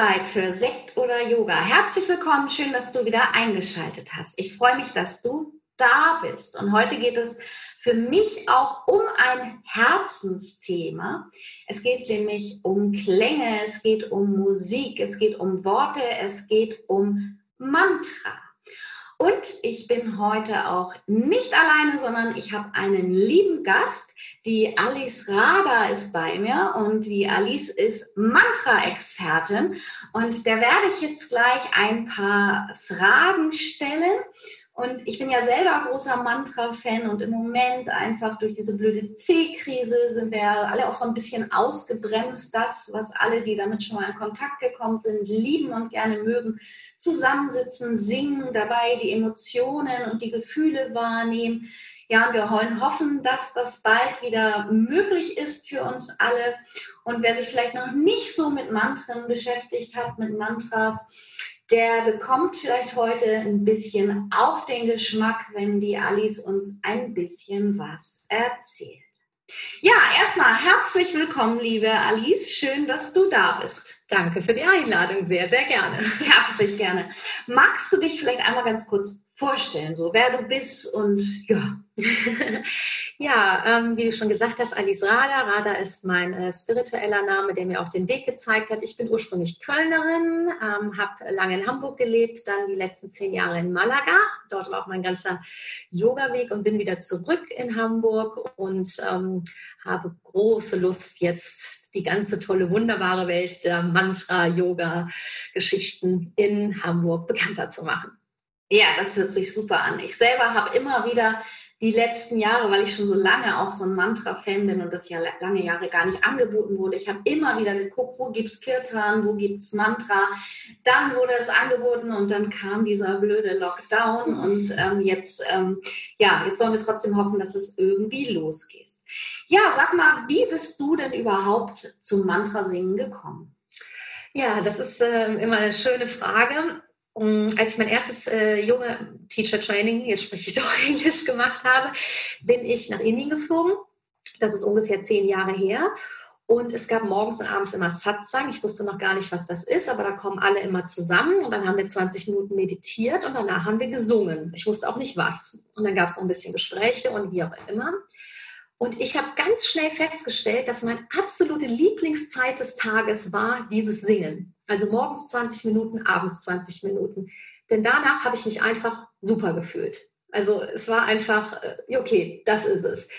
Podcast-Zeit für Sekt oder Yoga. Herzlich willkommen, schön, dass du wieder eingeschaltet hast. Ich freue mich, dass du da bist. Und heute geht es für mich auch um ein Herzensthema. Es geht nämlich um Klänge, es geht um Musik, es geht um Worte, es geht um Mantra. Und ich bin heute auch nicht alleine, sondern ich habe einen lieben Gast. Die Alice Rada ist bei mir und die Alice ist Mantra-Expertin. Und der werde ich jetzt gleich ein paar Fragen stellen. Und ich bin ja selber großer Mantra-Fan und im Moment einfach durch diese blöde C-Krise sind wir alle auch so ein bisschen ausgebremst. Das, was alle, die damit schon mal in Kontakt gekommen sind, lieben und gerne mögen, zusammensitzen, singen, dabei die Emotionen und die Gefühle wahrnehmen. Ja, und wir hoffen, dass das bald wieder möglich ist für uns alle. Und wer sich vielleicht noch nicht so mit Mantren beschäftigt hat, mit Mantras, der bekommt vielleicht heute ein bisschen auf den Geschmack, wenn die Alice uns ein bisschen was erzählt. Ja, erstmal herzlich willkommen, liebe Alice. Schön, dass du da bist. Danke für die Einladung. Sehr, sehr gerne. Herzlich gerne. Magst du dich vielleicht einmal ganz kurz vorstellen, so wer du bist und ja. ja, ähm, wie du schon gesagt hast, Alice Rada. Rada ist mein äh, spiritueller Name, der mir auch den Weg gezeigt hat. Ich bin ursprünglich Kölnerin, ähm, habe lange in Hamburg gelebt, dann die letzten zehn Jahre in Malaga. Dort war auch mein ganzer Yoga-Weg und bin wieder zurück in Hamburg und ähm, habe große Lust, jetzt die ganze tolle, wunderbare Welt der Mantra-Yoga-Geschichten in Hamburg bekannter zu machen. Ja, das hört sich super an. Ich selber habe immer wieder die letzten Jahre, weil ich schon so lange auch so ein Mantra-Fan bin und das ja lange Jahre gar nicht angeboten wurde, ich habe immer wieder geguckt, wo gibt es Kirtan, wo gibt es Mantra. Dann wurde es angeboten und dann kam dieser blöde Lockdown und ähm, jetzt, ähm, ja, jetzt wollen wir trotzdem hoffen, dass es irgendwie losgeht. Ja, sag mal, wie bist du denn überhaupt zum Mantra-Singen gekommen? Ja, das ist äh, immer eine schöne Frage. Als ich mein erstes äh, junge Teacher Training, jetzt spreche ich doch Englisch, gemacht habe, bin ich nach Indien geflogen. Das ist ungefähr zehn Jahre her. Und es gab morgens und abends immer Satsang. Ich wusste noch gar nicht, was das ist, aber da kommen alle immer zusammen und dann haben wir 20 Minuten meditiert und danach haben wir gesungen. Ich wusste auch nicht was. Und dann gab es noch ein bisschen Gespräche und wie auch immer. Und ich habe ganz schnell festgestellt, dass meine absolute Lieblingszeit des Tages war dieses Singen. Also morgens 20 Minuten, abends 20 Minuten. Denn danach habe ich mich einfach super gefühlt. Also es war einfach, äh, okay, das ist es.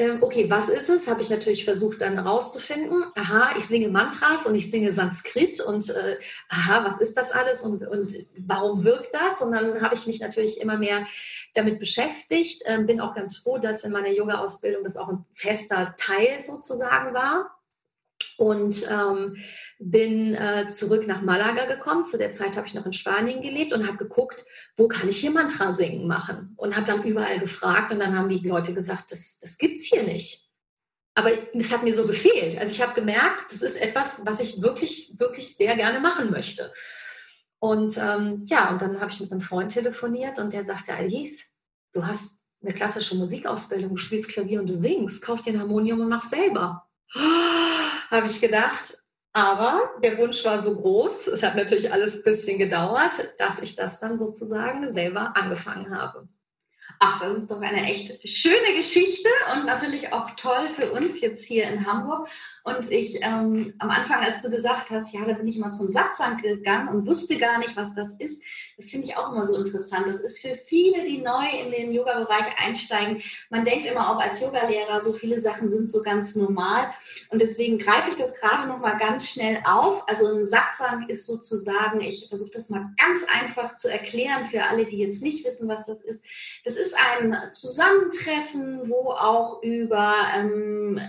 Ähm, okay, was ist es? Habe ich natürlich versucht dann rauszufinden. Aha, ich singe Mantras und ich singe Sanskrit und äh, aha, was ist das alles und, und warum wirkt das? Und dann habe ich mich natürlich immer mehr damit beschäftigt. Ähm, bin auch ganz froh, dass in meiner Yoga-Ausbildung das auch ein fester Teil sozusagen war und ähm, bin äh, zurück nach Malaga gekommen. Zu der Zeit habe ich noch in Spanien gelebt und habe geguckt, wo kann ich hier Mantra singen machen und habe dann überall gefragt und dann haben die Leute gesagt, das, das es hier nicht. Aber es hat mir so gefehlt. Also ich habe gemerkt, das ist etwas, was ich wirklich, wirklich sehr gerne machen möchte. Und ähm, ja, und dann habe ich mit einem Freund telefoniert und der sagte, Alice, du hast eine klassische Musikausbildung, du spielst Klavier und du singst, kauf dir ein Harmonium und mach selber. Habe ich gedacht. Aber der Wunsch war so groß, es hat natürlich alles ein bisschen gedauert, dass ich das dann sozusagen selber angefangen habe. Ach, das ist doch eine echt schöne Geschichte und natürlich auch toll für uns jetzt hier in Hamburg. Und ich ähm, am Anfang, als du gesagt hast, ja, da bin ich mal zum Satzang gegangen und wusste gar nicht, was das ist, das finde ich auch immer so interessant. Das ist für viele, die neu in den Yoga-Bereich einsteigen. Man denkt immer auch als Yogalehrer, so viele Sachen sind so ganz normal. Und deswegen greife ich das gerade noch mal ganz schnell auf. Also ein Satzang ist sozusagen, ich versuche das mal ganz einfach zu erklären für alle, die jetzt nicht wissen, was das ist. Das ist ein Zusammentreffen, wo auch über ähm,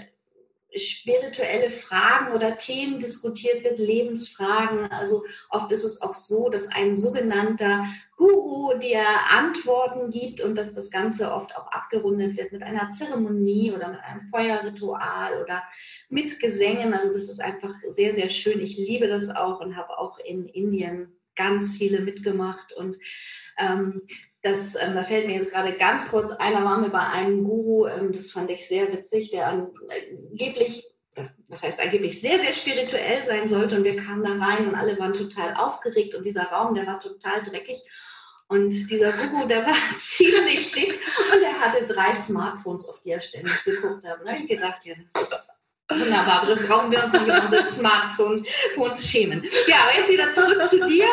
spirituelle Fragen oder Themen diskutiert wird, Lebensfragen. Also oft ist es auch so, dass ein sogenannter Guru dir Antworten gibt und dass das Ganze oft auch abgerundet wird mit einer Zeremonie oder mit einem Feuerritual oder mit Gesängen. Also das ist einfach sehr, sehr schön. Ich liebe das auch und habe auch in Indien ganz viele mitgemacht und ähm, das, ähm, da fällt mir jetzt gerade ganz kurz, einer war mir bei einem Guru, ähm, das fand ich sehr witzig, der angeblich, was heißt angeblich, sehr, sehr spirituell sein sollte. Und wir kamen da rein und alle waren total aufgeregt und dieser Raum, der war total dreckig. Und dieser Guru, der war ziemlich dick und er hatte drei Smartphones, auf die er ständig geguckt hat. Und da habe ich gedacht, ja, das ist Wunderbar, brauchen wir uns nicht über unser Smartphone für uns schämen. Ja, aber jetzt wieder zurück zu dir.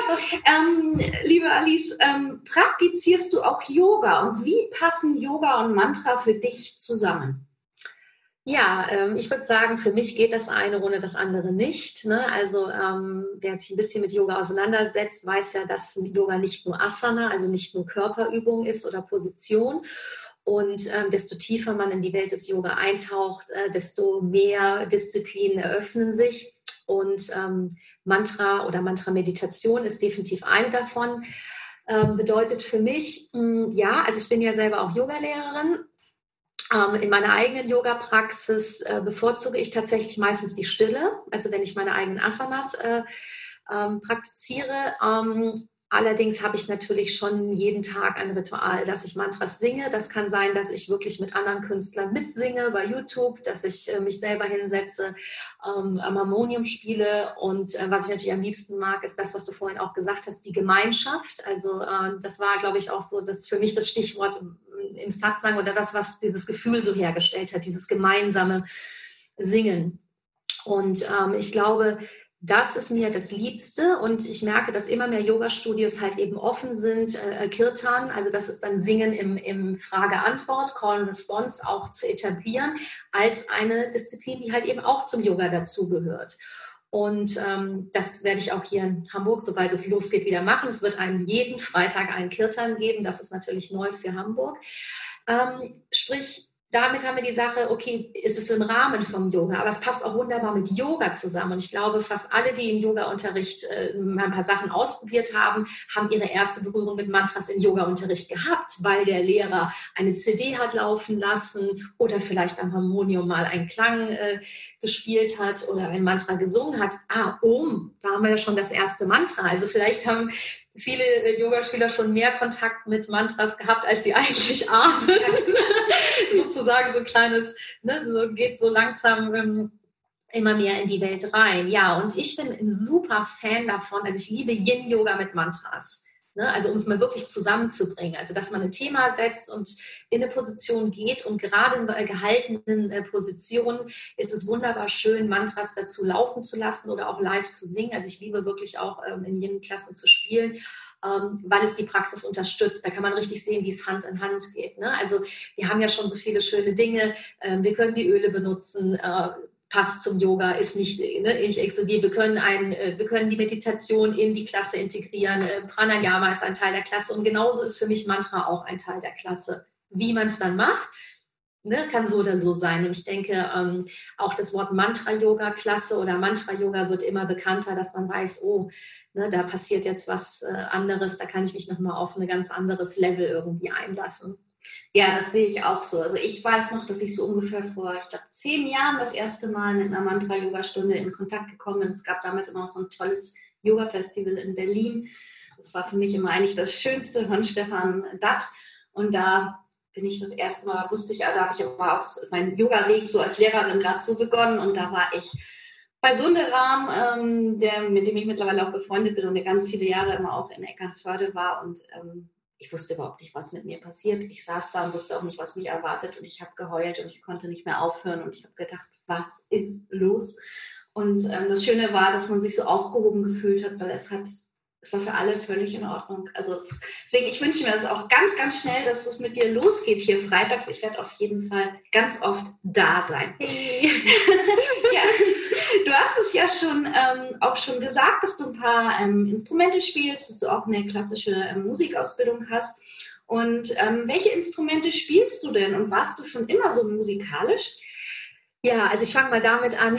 Ähm, liebe Alice, ähm, praktizierst du auch Yoga und wie passen Yoga und Mantra für dich zusammen? Ja, ähm, ich würde sagen, für mich geht das eine ohne das andere nicht. Ne? Also ähm, wer sich ein bisschen mit Yoga auseinandersetzt, weiß ja, dass Yoga nicht nur Asana, also nicht nur Körperübung ist oder Position. Und ähm, desto tiefer man in die Welt des Yoga eintaucht, äh, desto mehr Disziplinen eröffnen sich. Und ähm, Mantra oder Mantra-Meditation ist definitiv eine davon. Ähm, bedeutet für mich, mh, hm, ja, also ich bin ja selber auch Yogalehrerin. Ähm, in meiner eigenen Yoga-Praxis äh, bevorzuge ich tatsächlich meistens die Stille, also wenn ich meine eigenen Asanas äh, ähm, praktiziere. Allerdings habe ich natürlich schon jeden Tag ein Ritual, dass ich Mantras singe. Das kann sein, dass ich wirklich mit anderen Künstlern mitsinge bei YouTube, dass ich äh, mich selber hinsetze, ähm, am Harmonium spiele. Und äh, was ich natürlich am liebsten mag, ist das, was du vorhin auch gesagt hast, die Gemeinschaft. Also äh, das war, glaube ich, auch so das für mich das Stichwort im Satsang oder das, was dieses Gefühl so hergestellt hat, dieses gemeinsame Singen. Und ähm, ich glaube, das ist mir das Liebste und ich merke, dass immer mehr Yoga-Studios halt eben offen sind, äh, Kirtan, also das ist dann Singen im, im Frage-Antwort, Call and Response auch zu etablieren, als eine Disziplin, die halt eben auch zum Yoga dazugehört. Und ähm, das werde ich auch hier in Hamburg, sobald es losgeht, wieder machen. Es wird einen jeden Freitag einen Kirtan geben. Das ist natürlich neu für Hamburg. Ähm, sprich, damit haben wir die Sache, okay, ist es im Rahmen vom Yoga, aber es passt auch wunderbar mit Yoga zusammen. Und ich glaube, fast alle, die im Yoga-Unterricht äh, ein paar Sachen ausprobiert haben, haben ihre erste Berührung mit Mantras im Yoga-Unterricht gehabt, weil der Lehrer eine CD hat laufen lassen oder vielleicht am Harmonium mal einen Klang äh, gespielt hat oder ein Mantra gesungen hat. Ah, Om, da haben wir ja schon das erste Mantra. Also vielleicht haben viele Yogaschüler schon mehr Kontakt mit Mantras gehabt, als sie eigentlich ahnen. Sozusagen so ein kleines, ne, so geht so langsam ähm, immer mehr in die Welt rein. Ja, und ich bin ein super Fan davon. Also ich liebe Yin-Yoga mit Mantras. Ne? Also um es mal wirklich zusammenzubringen. Also dass man ein Thema setzt und in eine Position geht und gerade in gehaltenen äh, Positionen ist es wunderbar schön, Mantras dazu laufen zu lassen oder auch live zu singen. Also ich liebe wirklich auch ähm, in jenen Klassen zu spielen. Ähm, weil es die Praxis unterstützt. Da kann man richtig sehen, wie es Hand in Hand geht. Ne? Also wir haben ja schon so viele schöne Dinge. Ähm, wir können die Öle benutzen. Äh, passt zum Yoga, ist nicht, ne, ich exkludiere. Wir können, ein, äh, wir können die Meditation in die Klasse integrieren. Äh, Pranayama ist ein Teil der Klasse und genauso ist für mich Mantra auch ein Teil der Klasse. Wie man es dann macht, ne, kann so oder so sein. Und ich denke, ähm, auch das Wort Mantra-Yoga-Klasse oder Mantra-Yoga wird immer bekannter, dass man weiß, oh, ne, da passiert jetzt was äh, anderes, da kann ich mich nochmal auf ein ganz anderes Level irgendwie einlassen. Ja, das sehe ich auch so. Also ich weiß noch, dass ich so ungefähr vor, ich glaube, zehn Jahren das erste Mal mit einer Mantra-Yoga-Stunde in Kontakt gekommen bin. Es gab damals immer noch so ein tolles Yoga-Festival in Berlin. Das war für mich immer eigentlich das Schönste von Stefan Datt. Und da bin ich das erste Mal, wusste ich, da habe ich aber auch meinen Yoga-Weg so als Lehrerin gerade so begonnen. Und da war ich bei Sunderam, ähm, der, mit dem ich mittlerweile auch befreundet bin und der ganz viele Jahre immer auch in Eckernförde war und ähm, ich wusste überhaupt nicht, was mit mir passiert. Ich saß da und wusste auch nicht, was mich erwartet und ich habe geheult und ich konnte nicht mehr aufhören und ich habe gedacht, was ist los? Und ähm, das Schöne war, dass man sich so aufgehoben gefühlt hat, weil es hat, es war für alle völlig in Ordnung. Also deswegen, ich wünsche mir das auch ganz, ganz schnell, dass es mit dir losgeht hier freitags. Ich werde auf jeden Fall ganz oft da sein. Hey. ja. Hast es ja schon ähm, auch schon gesagt, dass du ein paar ähm, Instrumente spielst, dass du auch eine klassische ähm, Musikausbildung hast. Und ähm, welche Instrumente spielst du denn und warst du schon immer so musikalisch? Ja, also ich fange mal damit an.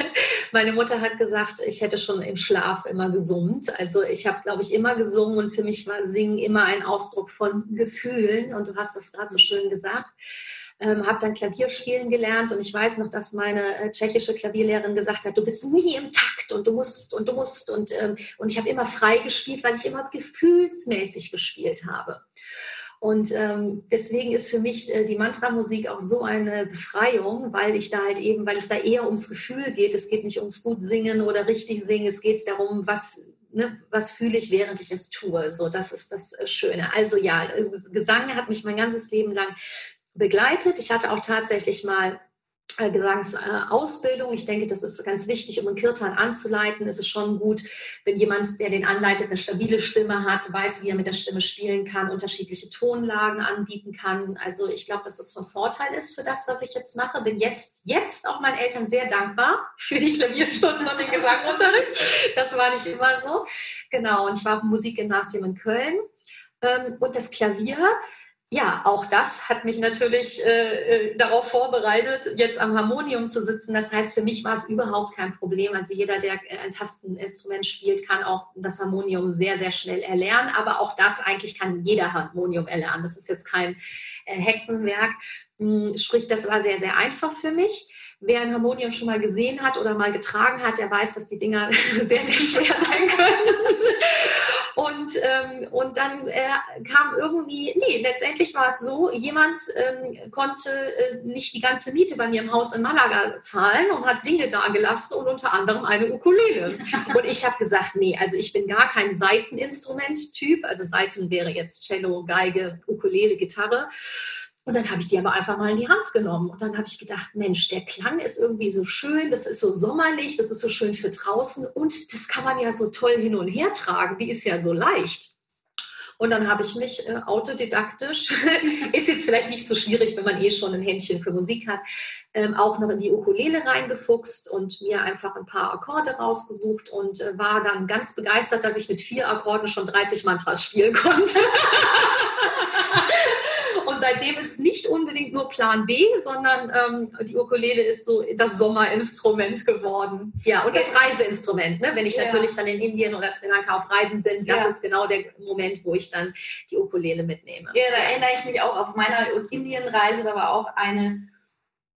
Meine Mutter hat gesagt, ich hätte schon im Schlaf immer gesummt. Also ich habe, glaube ich, immer gesungen und für mich war Singen immer ein Ausdruck von Gefühlen. Und du hast das gerade so schön gesagt. Ähm, habe dann Klavierspielen gelernt und ich weiß noch, dass meine äh, tschechische Klavierlehrerin gesagt hat, du bist nie im Takt und du musst und du musst und, ähm, und ich habe immer frei gespielt, weil ich immer gefühlsmäßig gespielt habe. Und ähm, deswegen ist für mich äh, die Mantra-Musik auch so eine Befreiung, weil ich da halt eben, weil es da eher ums Gefühl geht. Es geht nicht ums gut singen oder richtig singen. Es geht darum, was Ne, was fühle ich, während ich es tue. So, das ist das äh, Schöne. Also ja, Gesang hat mich mein ganzes Leben lang begleitet. Ich hatte auch tatsächlich mal äh, Gesangsausbildung. Ich denke, das ist ganz wichtig, um einen Kirtan anzuleiten. Es ist schon gut, wenn jemand, der den anleitet, eine stabile Stimme hat, weiß, wie er mit der Stimme spielen kann, unterschiedliche Tonlagen anbieten kann. Also ich glaube, dass das von Vorteil ist für das, was ich jetzt mache. Bin jetzt, jetzt auch meinen Eltern sehr dankbar für die Klavierstunden und den Gesangunterricht. Das war nicht immer so. Genau, und ich war auf dem Musikgymnasium in Köln. Ähm, und das Klavier, ja, auch das hat mich natürlich äh, äh, darauf vorbereitet, jetzt am Harmonium zu sitzen. Das heißt, für mich war es überhaupt kein Problem. Also jeder, der ein Tasteninstrument spielt, kann auch das Harmonium sehr, sehr schnell erlernen. Aber auch das eigentlich kann jeder Harmonium erlernen. Das ist jetzt kein äh, Hexenwerk. Hm, sprich, das war sehr, sehr einfach für mich. Wer ein Harmonium schon mal gesehen hat oder mal getragen hat, der weiß, dass die Dinger sehr, sehr schwer sein können. Und, ähm, und dann äh, kam irgendwie, nee, letztendlich war es so, jemand ähm, konnte äh, nicht die ganze Miete bei mir im Haus in Malaga zahlen und hat Dinge da gelassen und unter anderem eine Ukulele. Und ich habe gesagt, nee, also ich bin gar kein Seiteninstrument-Typ. Also Seiten wäre jetzt Cello, Geige, Ukulele, Gitarre. Und dann habe ich die aber einfach mal in die Hand genommen. Und dann habe ich gedacht, Mensch, der Klang ist irgendwie so schön, das ist so sommerlich, das ist so schön für draußen und das kann man ja so toll hin und her tragen, die ist ja so leicht. Und dann habe ich mich äh, autodidaktisch, ist jetzt vielleicht nicht so schwierig, wenn man eh schon ein Händchen für Musik hat, ähm, auch noch in die Ukulele reingefuchst und mir einfach ein paar Akkorde rausgesucht und äh, war dann ganz begeistert, dass ich mit vier Akkorden schon 30 Mantras spielen konnte. Und seitdem ist es nicht unbedingt nur Plan B, sondern ähm, die Ukulele ist so das Sommerinstrument geworden. Ja, und das Reiseinstrument. Ne? Wenn ich ja. natürlich dann in Indien oder Sri Lanka auf Reisen bin, das ja. ist genau der Moment, wo ich dann die Ukulele mitnehme. Ja, da erinnere ich mich auch auf meiner Indienreise. Da war auch eine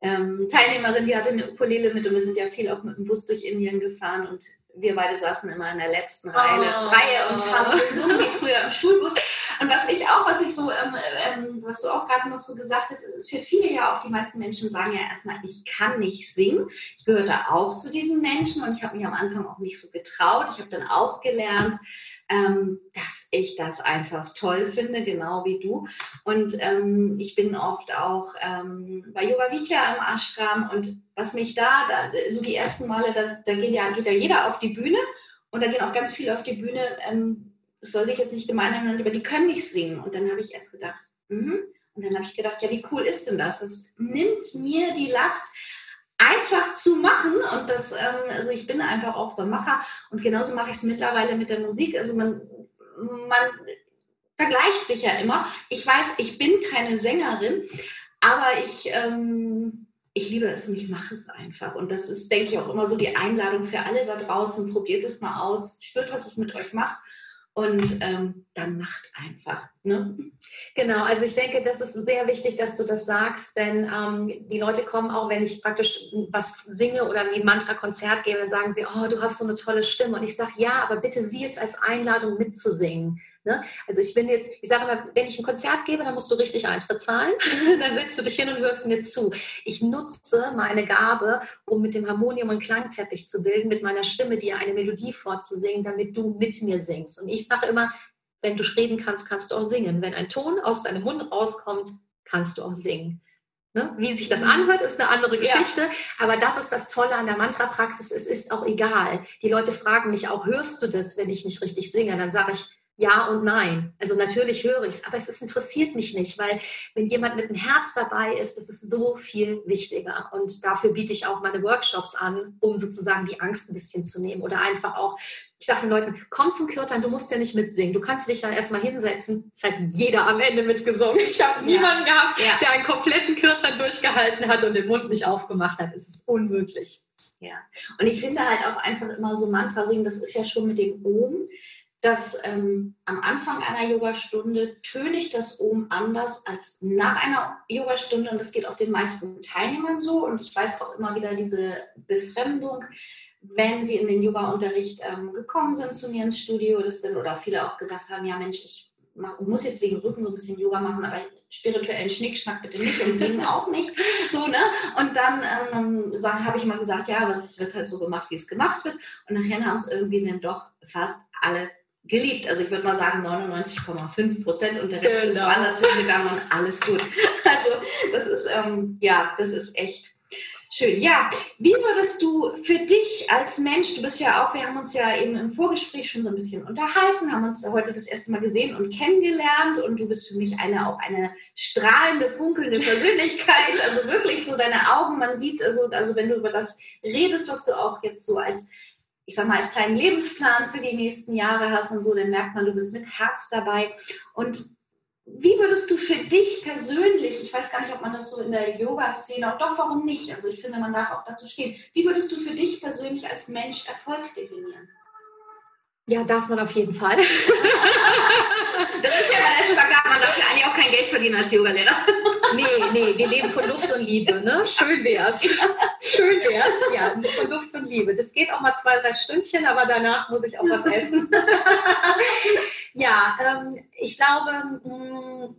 ähm, Teilnehmerin, die hatte eine Ukulele mit und wir sind ja viel auch mit dem Bus durch Indien gefahren und wir beide saßen immer in der letzten Reihe, oh. Reihe und haben gesungen wie früher im Schulbus. Und was ich auch, was ich so, ähm, ähm, was du auch gerade noch so gesagt hast, ist, ist für viele ja auch, die meisten Menschen sagen ja erstmal, ich kann nicht singen. Ich gehörte auch zu diesen Menschen und ich habe mich am Anfang auch nicht so getraut. Ich habe dann auch gelernt, ähm, dass ich das einfach toll finde, genau wie du. Und ähm, ich bin oft auch ähm, bei Yoga Vidya im Ashram und was mich da, da so die ersten Male, das, da geht ja, geht ja jeder auf die Bühne und da gehen auch ganz viele auf die Bühne. Ähm, es soll sich jetzt nicht gemein nennen, aber die können nicht singen. Und dann habe ich erst gedacht, mhm. und dann habe ich gedacht, ja, wie cool ist denn das? Es nimmt mir die Last einfach zu machen. Und das, ähm, also ich bin einfach auch so ein Macher. Und genauso mache ich es mittlerweile mit der Musik. Also man, man vergleicht sich ja immer. Ich weiß, ich bin keine Sängerin, aber ich, ähm, ich liebe es und ich mache es einfach. Und das ist, denke ich, auch immer so die Einladung für alle da draußen. Probiert es mal aus, spürt, was es mit euch macht und ähm, dann macht einfach. Ne? Genau, also ich denke, das ist sehr wichtig, dass du das sagst, denn ähm, die Leute kommen auch, wenn ich praktisch was singe oder ein Mantra-Konzert gebe, dann sagen sie, oh, du hast so eine tolle Stimme. Und ich sage, ja, aber bitte sieh es als Einladung mitzusingen. Ne? Also ich bin jetzt, ich sage immer, wenn ich ein Konzert gebe, dann musst du richtig Eintritt zahlen. dann setzt du dich hin und hörst mir zu. Ich nutze meine Gabe, um mit dem Harmonium einen Klangteppich zu bilden, mit meiner Stimme dir eine Melodie vorzusingen, damit du mit mir singst. Und ich sage immer, wenn du reden kannst, kannst du auch singen. Wenn ein Ton aus deinem Mund rauskommt, kannst du auch singen. Ne? Wie sich das anhört, ist eine andere Geschichte. Ja. Aber das ist das Tolle an der Mantra-Praxis. Es ist auch egal. Die Leute fragen mich auch, hörst du das, wenn ich nicht richtig singe? Dann sage ich, ja und nein. Also natürlich höre ich es, aber es ist, interessiert mich nicht, weil wenn jemand mit dem Herz dabei ist, das ist so viel wichtiger. Und dafür biete ich auch meine Workshops an, um sozusagen die Angst ein bisschen zu nehmen oder einfach auch, ich sage den Leuten, komm zum Kirtan, du musst ja nicht mitsingen. Du kannst dich da erstmal hinsetzen. Es hat jeder am Ende mitgesungen. Ich habe ja. niemanden gehabt, ja. der einen kompletten Kirtan durchgehalten hat und den Mund nicht aufgemacht hat. Es ist unmöglich. Ja, und ich finde halt auch einfach immer so Mantra singen, das ist ja schon mit dem Ohm dass ähm, am Anfang einer Yogastunde töne ich das Ohm anders als nach einer Yogastunde und das geht auch den meisten Teilnehmern so und ich weiß auch immer wieder diese Befremdung, wenn sie in den Yoga-Unterricht ähm, gekommen sind zu mir ins Studio das denn, oder viele auch gesagt haben, ja Mensch, ich muss jetzt wegen Rücken so ein bisschen Yoga machen, aber spirituellen Schnickschnack bitte nicht und singen auch nicht. So, ne? Und dann ähm, habe ich mal gesagt, ja, aber es wird halt so gemacht, wie es gemacht wird. Und nachher haben es irgendwie dann doch fast alle geliebt. Also ich würde mal sagen 99,5 Prozent und der Rest genau. ist woanders hingegangen und alles gut. Also das ist, ähm, ja, das ist echt schön. Ja, wie würdest du für dich als Mensch, du bist ja auch, wir haben uns ja eben im Vorgespräch schon so ein bisschen unterhalten, haben uns heute das erste Mal gesehen und kennengelernt und du bist für mich eine, auch eine strahlende, funkelnde Persönlichkeit, also wirklich so deine Augen, man sieht, also, also wenn du über das redest, was du auch jetzt so als ich sag mal, als kleinen Lebensplan für die nächsten Jahre hast und so, dann merkt man, du bist mit Herz dabei. Und wie würdest du für dich persönlich, ich weiß gar nicht, ob man das so in der Yoga-Szene, auch doch, warum nicht? Also ich finde, man darf auch dazu stehen. Wie würdest du für dich persönlich als Mensch Erfolg definieren? Ja, darf man auf jeden Fall. das ist ja der Spagat, man darf ja eigentlich auch kein Geld verdienen als Yogalehrer. nee, nee, wir leben von Luft und Liebe, ne? Schön wär's. Schön wär's, ja, von Luft und Liebe. Das geht auch mal zwei, drei Stündchen, aber danach muss ich auch was essen. ja, ähm, ich glaube, mh, mm,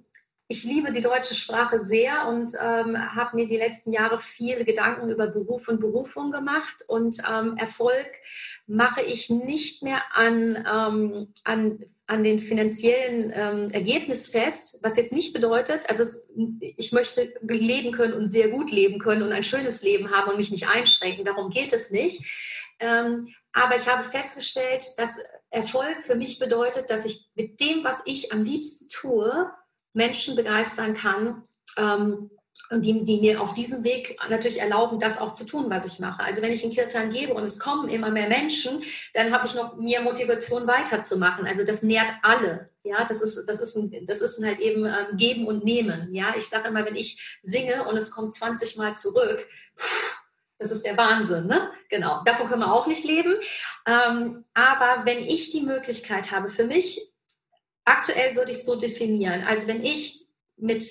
ich liebe die deutsche Sprache sehr und ähm, habe mir die letzten Jahre viele Gedanken über Beruf und Berufung gemacht. Und ähm, Erfolg mache ich nicht mehr an, ähm, an, an den finanziellen ähm, Ergebnis fest, was jetzt nicht bedeutet, also es, ich möchte leben können und sehr gut leben können und ein schönes Leben haben und mich nicht einschränken. Darum geht es nicht. Ähm, aber ich habe festgestellt, dass Erfolg für mich bedeutet, dass ich mit dem, was ich am liebsten tue, Menschen begeistern kann. Ähm, und die, die, mir auf diesem Weg natürlich erlauben, das auch zu tun, was ich mache. Also wenn ich in Kirtan gebe und es kommen immer mehr Menschen, dann habe ich noch mehr Motivation weiterzumachen. Also das nährt alle. Ja, das ist, das ist, ein, das ist halt eben ähm, Geben und Nehmen. Ja, ich sage immer, wenn ich singe und es kommt 20 Mal zurück, das ist der Wahnsinn, ne? Genau. Davon können wir auch nicht leben. Ähm, aber wenn ich die Möglichkeit habe, für mich aktuell würde ich so definieren. Also wenn ich mit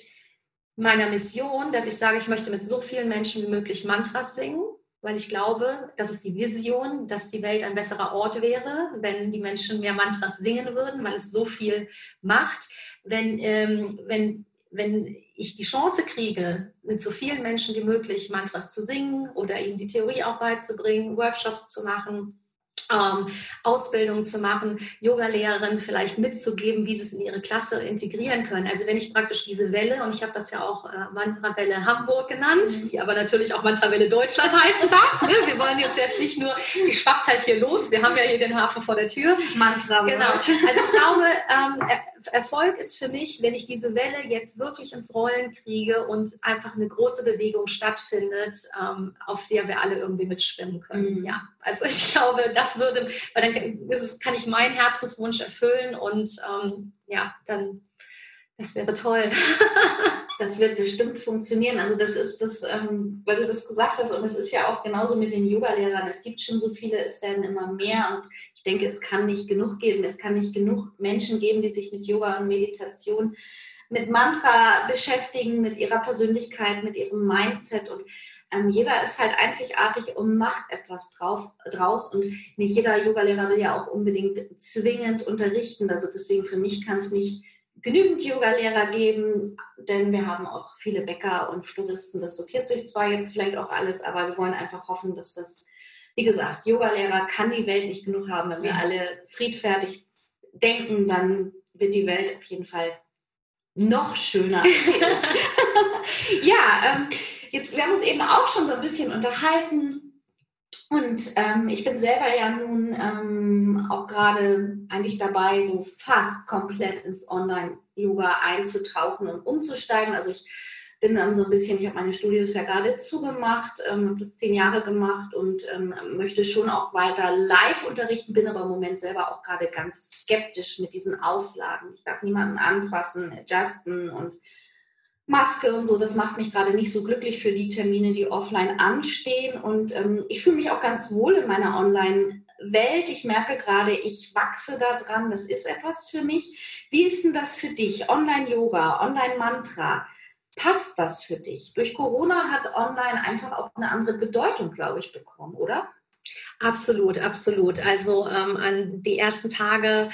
meiner Mission, dass ich sage, ich möchte mit so vielen Menschen wie möglich Mantras singen, weil ich glaube, das ist die Vision, dass die Welt ein besserer Ort wäre, wenn die Menschen mehr Mantras singen würden, weil es so viel macht. Wenn, ähm, wenn, wenn ich die Chance kriege, mit so vielen Menschen wie möglich Mantras zu singen oder ihnen die Theorie auch beizubringen, Workshops zu machen, ähm, Ausbildung zu machen, Yogalehrerin vielleicht mitzugeben, wie sie es in ihre Klasse integrieren können. Also wenn ich praktisch diese Welle, und ich habe das ja auch äh, Mantra-Welle Hamburg genannt, mhm. die aber natürlich auch Mantra-Welle Deutschland heißen darf. Ne? Wir wollen jetzt, jetzt nicht nur, die schwappt halt hier los, wir haben ja hier den Hafen vor der Tür. Mantra. Genau. Also ich glaube, ähm, Erfolg ist für mich, wenn ich diese Welle jetzt wirklich ins Rollen kriege und einfach eine große Bewegung stattfindet, ähm, auf der wir alle irgendwie mitschwimmen können. Mhm. Ja, also ich glaube, das würde, weil dann kann ich meinen Herzenswunsch erfüllen und ähm, ja, dann, das wäre toll. das wird bestimmt funktionieren. Also das ist das, ähm, weil du das gesagt hast, und es ist ja auch genauso mit den Yoga-Lehrern. Es gibt schon so viele, es werden immer mehr und ich denke, es kann nicht genug geben. Es kann nicht genug Menschen geben, die sich mit Yoga und Meditation, mit Mantra beschäftigen, mit ihrer Persönlichkeit, mit ihrem Mindset und ähm, jeder ist halt einzigartig und macht etwas drauf, draus und nicht jeder Yogalehrer will ja auch unbedingt zwingend unterrichten. Also deswegen für mich kann es nicht genügend Yoga-Lehrer geben, denn wir haben auch viele Bäcker und Floristen. Das sortiert sich zwar jetzt vielleicht auch alles, aber wir wollen einfach hoffen, dass das, wie gesagt, Yoga-Lehrer kann die Welt nicht genug haben. Wenn wir alle friedfertig denken, dann wird die Welt auf jeden Fall noch schöner als sie ist. ja, ähm, jetzt, wir haben uns eben auch schon so ein bisschen unterhalten Und ähm, ich bin selber ja nun ähm, auch gerade eigentlich dabei, so fast komplett ins Online-Yoga einzutauchen und umzusteigen. Also ich bin dann so ein bisschen, ich habe meine Studios ja gerade zugemacht, ähm, habe das zehn Jahre gemacht und ähm, möchte schon auch weiter live unterrichten, bin aber im Moment selber auch gerade ganz skeptisch mit diesen Auflagen. Ich darf niemanden anfassen, adjusten und Maske und so, das macht mich gerade nicht so glücklich für die Termine, die offline anstehen. Und ähm, ich fühle mich auch ganz wohl in meiner Online-Welt. Ich merke gerade, ich wachse da dran. Das ist etwas für mich. Wie ist denn das für dich? Online-Yoga, Online-Mantra. Passt das für dich? Durch Corona hat Online einfach auch eine andere Bedeutung, glaube ich, bekommen, oder? Absolut, absolut. Also ähm, an die ersten Tage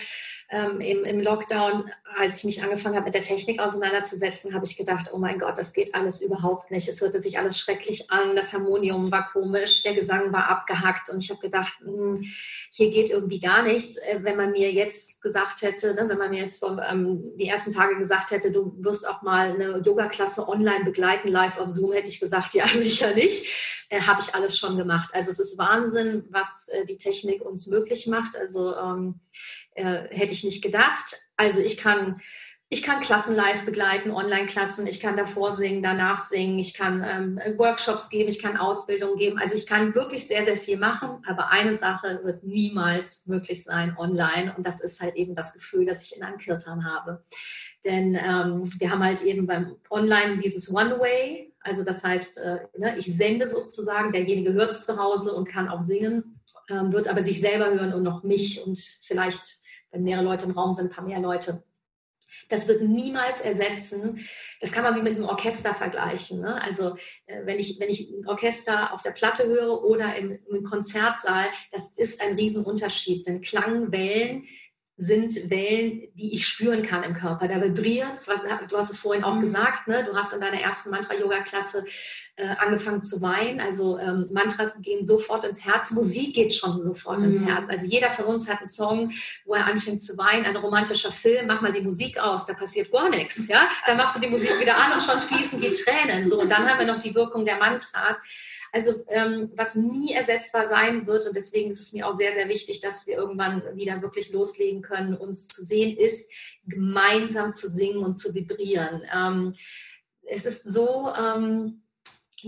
ähm, im, im Lockdown, als ich mich angefangen habe, mit der Technik auseinanderzusetzen, habe ich gedacht, oh mein Gott, das geht alles überhaupt nicht. Es hörte sich alles schrecklich an, das Harmonium war komisch, der Gesang war abgehackt und ich habe gedacht, hm, hier geht irgendwie gar nichts. Äh, wenn man mir jetzt gesagt hätte, ne, wenn man mir jetzt vor, ähm, die ersten Tage gesagt hätte, du wirst auch mal eine Yoga-Klasse online begleiten, live auf Zoom, hätte ich gesagt, ja, sicher nicht. Äh, habe ich alles schon gemacht. Also es ist Wahnsinn, was äh, die Technik uns möglich macht. Also ähm, äh, hätte ich nicht gedacht. Also ich kann, ich kann Klassen live begleiten, Online-Klassen, ich kann davor singen, danach singen, ich kann ähm, Workshops geben, ich kann Ausbildung geben. Also ich kann wirklich sehr, sehr viel machen, aber eine Sache wird niemals möglich sein online. Und das ist halt eben das Gefühl, das ich in einem Kirtan habe. Denn ähm, wir haben halt eben beim Online dieses One-Way, also das heißt, äh, ne, ich sende sozusagen, derjenige hört es zu Hause und kann auch singen, ähm, wird aber sich selber hören und noch mich und vielleicht wenn mehrere Leute im Raum sind, ein paar mehr Leute. Das wird niemals ersetzen. Das kann man wie mit einem Orchester vergleichen. Ne? Also äh, wenn ich, wenn ich ein Orchester auf der Platte höre oder im, im Konzertsaal, das ist ein Riesenunterschied. Denn Klangwellen sind Wellen, die ich spüren kann im Körper. Da vibriert es, du hast es vorhin auch mhm. gesagt, ne? du hast in deiner ersten Mantra-Yoga-Klasse angefangen zu weinen. Also ähm, Mantras gehen sofort ins Herz, Musik geht schon sofort mhm. ins Herz. Also jeder von uns hat einen Song, wo er anfängt zu weinen, ein romantischer Film, mach mal die Musik aus, da passiert gar nichts. Ja? Dann machst du die Musik wieder an und schon fließen die Tränen. So, und dann haben wir noch die Wirkung der Mantras. Also ähm, was nie ersetzbar sein wird und deswegen ist es mir auch sehr, sehr wichtig, dass wir irgendwann wieder wirklich loslegen können, uns zu sehen, ist gemeinsam zu singen und zu vibrieren. Ähm, es ist so, ähm,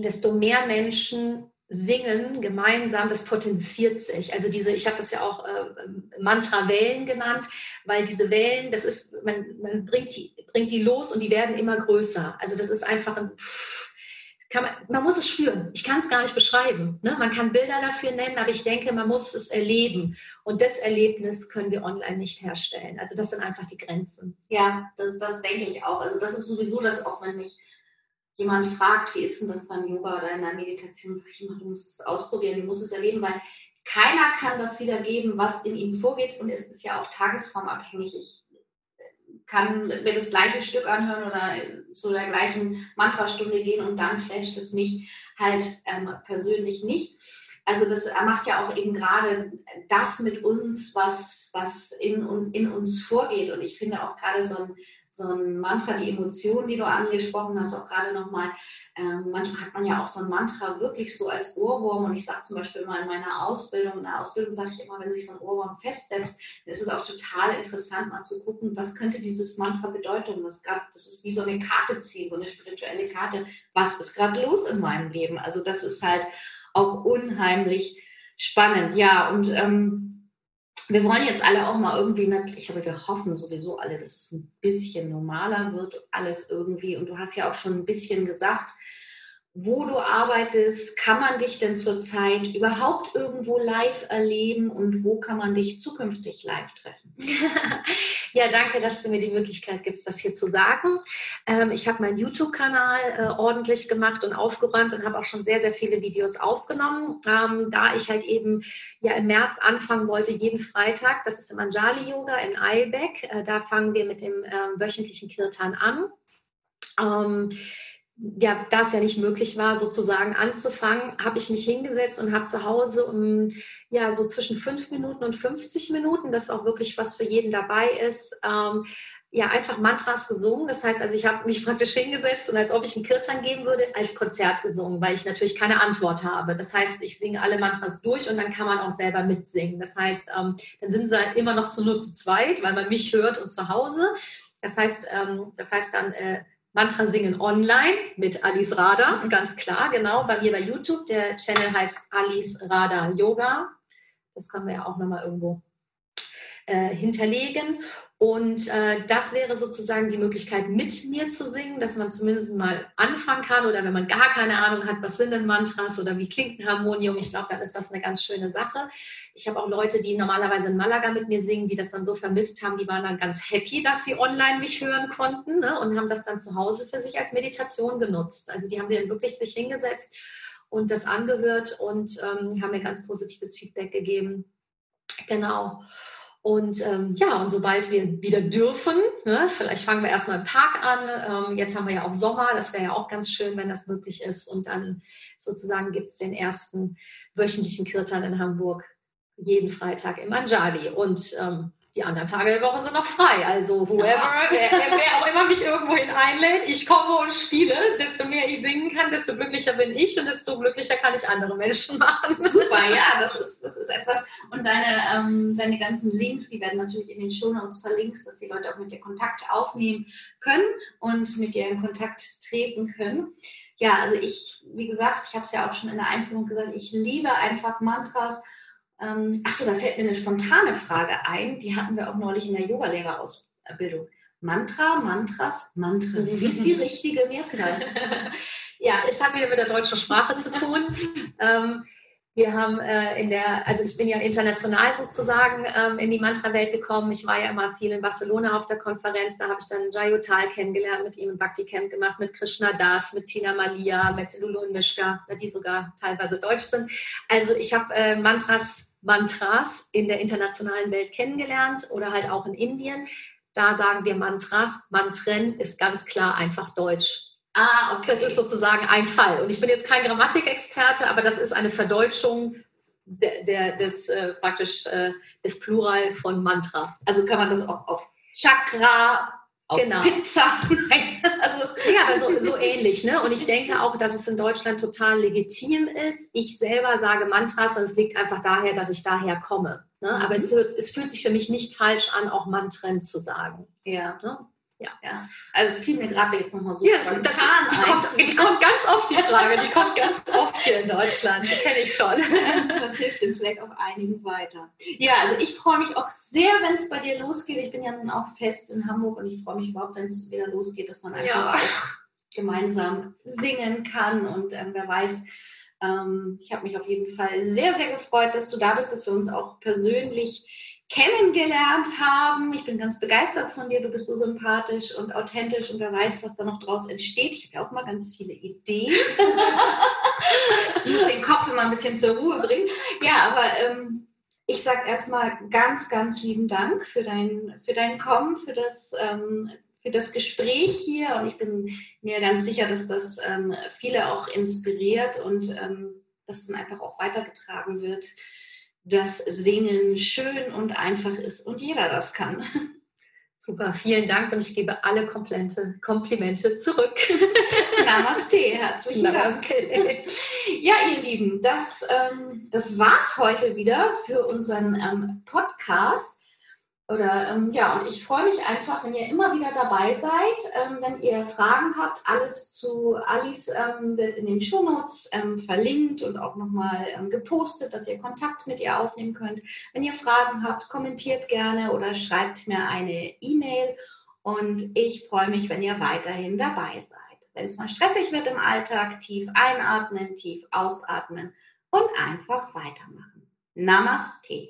desto mehr Menschen singen gemeinsam, das potenziert sich. Also diese, ich habe das ja auch äh, Mantra-Wellen genannt, weil diese Wellen, das ist, man, man bringt, die, bringt die los und die werden immer größer. Also das ist einfach ein, man, man, muss es spüren. Ich kann es gar nicht beschreiben. Ne? Man kann Bilder dafür nennen, aber ich denke, man muss es erleben. Und das Erlebnis können wir online nicht herstellen. Also das sind einfach die Grenzen. Ja, das, das denke ich auch. Also das ist sowieso das, auch wenn mich jemand fragt, wie ist denn das beim Yoga oder in der Meditation, sage ich immer, du musst es ausprobieren, du musst es erleben, weil keiner kann das wiedergeben, was in ihm vorgeht. Und es ist ja auch tagesformabhängig. Ich kann mir das gleiche Stück anhören oder zu der gleichen Mantrastunde gehen und dann flasht es mich halt ähm, persönlich nicht. Also das macht ja auch eben gerade das mit uns, was, was in, in uns vorgeht. Und ich finde auch gerade so ein ein Mantra, die Emotionen, die du angesprochen hast, auch gerade nochmal, ähm, manchmal hat man ja auch so ein Mantra wirklich so als Ohrwurm und ich sage zum Beispiel immer in meiner Ausbildung, in der Ausbildung sage ich immer, wenn sich so ein Ohrwurm festsetzt, dann ist es auch total interessant mal zu gucken, was könnte dieses Mantra bedeuten. Das, grad, das ist wie so eine Karte ziehen, so eine spirituelle Karte. Was ist gerade los in meinem Leben? Also das ist halt auch unheimlich spannend. Ja, und ähm, wir wollen jetzt alle auch mal irgendwie, ich glaube, wir hoffen sowieso alle, dass es ein bisschen normaler wird, alles irgendwie. Und du hast ja auch schon ein bisschen gesagt, wo du arbeitest, kann man dich denn zurzeit überhaupt irgendwo live erleben und wo kann man dich zukünftig live treffen? ja, danke, dass du mir die Möglichkeit gibst, das hier zu sagen. Ähm, ich habe meinen YouTube-Kanal äh, ordentlich gemacht und aufgeräumt und habe auch schon sehr, sehr viele Videos aufgenommen, ähm, da ich halt eben ja im März anfangen wollte, jeden Freitag, das ist im Anjali Yoga in Eilbeck, äh, da fangen wir mit dem äh, wöchentlichen Kirtan an. Ja, da es ja nicht möglich war, sozusagen anzufangen, habe ich mich hingesetzt und habe zu Hause um ja so zwischen fünf Minuten und 50 Minuten, das auch wirklich was für jeden dabei ist, ähm, ja einfach Mantras gesungen. Das heißt, also ich habe mich praktisch hingesetzt und als ob ich einen Kirtan geben würde, als Konzert gesungen, weil ich natürlich keine Antwort habe. Das heißt, ich singe alle Mantras durch und dann kann man auch selber mitsingen. Das heißt, ähm, dann sind sie halt immer noch zu nur zu zweit, weil man mich hört und zu Hause. Das heißt, ähm, das heißt dann äh, Mantra singen online mit Alice Rada, ganz klar, genau, bei mir bei YouTube. Der Channel heißt Alice Rada Yoga. Das können wir ja auch nochmal irgendwo äh, hinterlegen. Und äh, das wäre sozusagen die Möglichkeit, mit mir zu singen, dass man zumindest mal anfangen kann oder wenn man gar keine Ahnung hat, was sind denn Mantras oder wie klingt ein Harmonium, ich glaube, dann ist das eine ganz schöne Sache. Ich habe auch Leute, die normalerweise in Malaga mit mir singen, die das dann so vermisst haben, die waren dann ganz happy, dass sie online mich hören konnten ne, und haben das dann zu Hause für sich als Meditation genutzt. Also die haben dann wirklich sich hingesetzt und das angehört und ähm, haben mir ganz positives Feedback gegeben. Genau. Und ähm, ja, und sobald wir wieder dürfen, ne, vielleicht fangen wir erstmal im Park an. Ähm, jetzt haben wir ja auch Sommer, das wäre ja auch ganz schön, wenn das möglich ist. Und dann sozusagen gibt es den ersten wöchentlichen Kirtan in Hamburg jeden Freitag im Anjali. Und ähm, die anderen Tage der Woche sind noch frei. Also whoever, ja. wer, wer, auch immer mich irgendwohin einlädt, ich komme und spiele. Desto mehr ich singen kann, desto glücklicher bin ich und desto glücklicher kann ich andere Menschen machen. Super, ja, das ist, das ist etwas. Und deine, ähm, deine ganzen Links, die werden natürlich in den Shownotes verlinkt, dass die Leute auch mit dir Kontakt aufnehmen können und mit dir in Kontakt treten können. Ja, also ich, wie gesagt, ich habe es ja auch schon in der Einführung gesagt, ich liebe einfach Mantras ähm, achso, da fällt mir eine spontane Frage ein. Die hatten wir auch neulich in der Yogalehrerausbildung. Mantra, Mantras, Mantra. Wie ist die richtige Mehrzahl? ja, es hat wieder mit der deutschen Sprache zu tun. Ähm, wir haben äh, in der, also ich bin ja international sozusagen ähm, in die Mantra-Welt gekommen. Ich war ja immer viel in Barcelona auf der Konferenz. Da habe ich dann Jayotal kennengelernt, mit ihm ein Bhakti-Camp gemacht, mit Krishna Das, mit Tina Malia, mit Lulu und Mishka, die sogar teilweise deutsch sind. Also ich habe äh, Mantras, Mantras in der internationalen Welt kennengelernt oder halt auch in Indien. Da sagen wir Mantras. Mantren ist ganz klar einfach deutsch. Ah, okay. Das ist sozusagen ein Fall. Und ich bin jetzt kein Grammatikexperte, aber das ist eine Verdeutschung der, der des äh, praktisch äh, des Plural von Mantra. Also kann man das auch auf Chakra, auf genau. Pizza. also ja, aber so, ähnlich. Ne? Und ich denke auch, dass es in Deutschland total legitim ist. Ich selber sage Mantras und es liegt einfach daher, dass ich daher komme. Ne? Mhm. Aber es, es, fühlt sich für mich nicht falsch an, auch Mantren zu sagen. Ja. Ne? Ja. ja. Also es fiel mir gerade jetzt nochmal so ja, das, das, die, kommt, die kommt ganz oft, die Frage. Die kommt ganz oft hier in Deutschland. Die kenne ich schon. Das hilft dem vielleicht auch einigen weiter. Ja, also ich freue mich auch sehr, wenn es bei dir losgeht. Ich bin ja nun auch fest in Hamburg und ich freue mich überhaupt, wenn es wieder losgeht, dass man einfach ja. auch gemeinsam singen kann. Und ähm, wer weiß, ähm, ich habe mich auf jeden Fall sehr, sehr gefreut, dass du da bist, dass wir uns auch persönlich kennengelernt haben. Ich bin ganz begeistert von dir. Du bist so sympathisch und authentisch und wer weiß, was da noch draus entsteht. Ich habe ja auch mal ganz viele Ideen. ich muss den Kopf immer ein bisschen zur Ruhe bringen. Ja, aber ähm, ich sage erstmal ganz, ganz lieben Dank für dein, für dein Kommen, für das, ähm, für das Gespräch hier. Und ich bin mir ganz sicher, dass das ähm, viele auch inspiriert und ähm, das dann einfach auch weitergetragen wird dass Singen schön und einfach ist und jeder das kann. Super, vielen Dank und ich gebe alle Komplimente, Komplimente zurück. Namaste, herzlichen Dank. Ja, ihr Lieben, das, ähm, das war's heute wieder für unseren ähm, Podcast. Oder ähm, ja, und ich freue mich einfach, wenn ihr immer wieder dabei seid, ähm, wenn ihr Fragen habt, alles zu Alice ähm, wird in den Shownotes ähm, verlinkt und auch nochmal ähm, gepostet, dass ihr Kontakt mit ihr aufnehmen könnt. Wenn ihr Fragen habt, kommentiert gerne oder schreibt mir eine E-Mail und ich freue mich, wenn ihr weiterhin dabei seid. Wenn es mal stressig wird im Alltag, tief einatmen, tief ausatmen und einfach weitermachen. Namaste.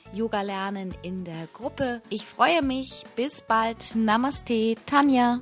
Yoga lernen in der Gruppe. Ich freue mich. Bis bald. Namaste, Tanja.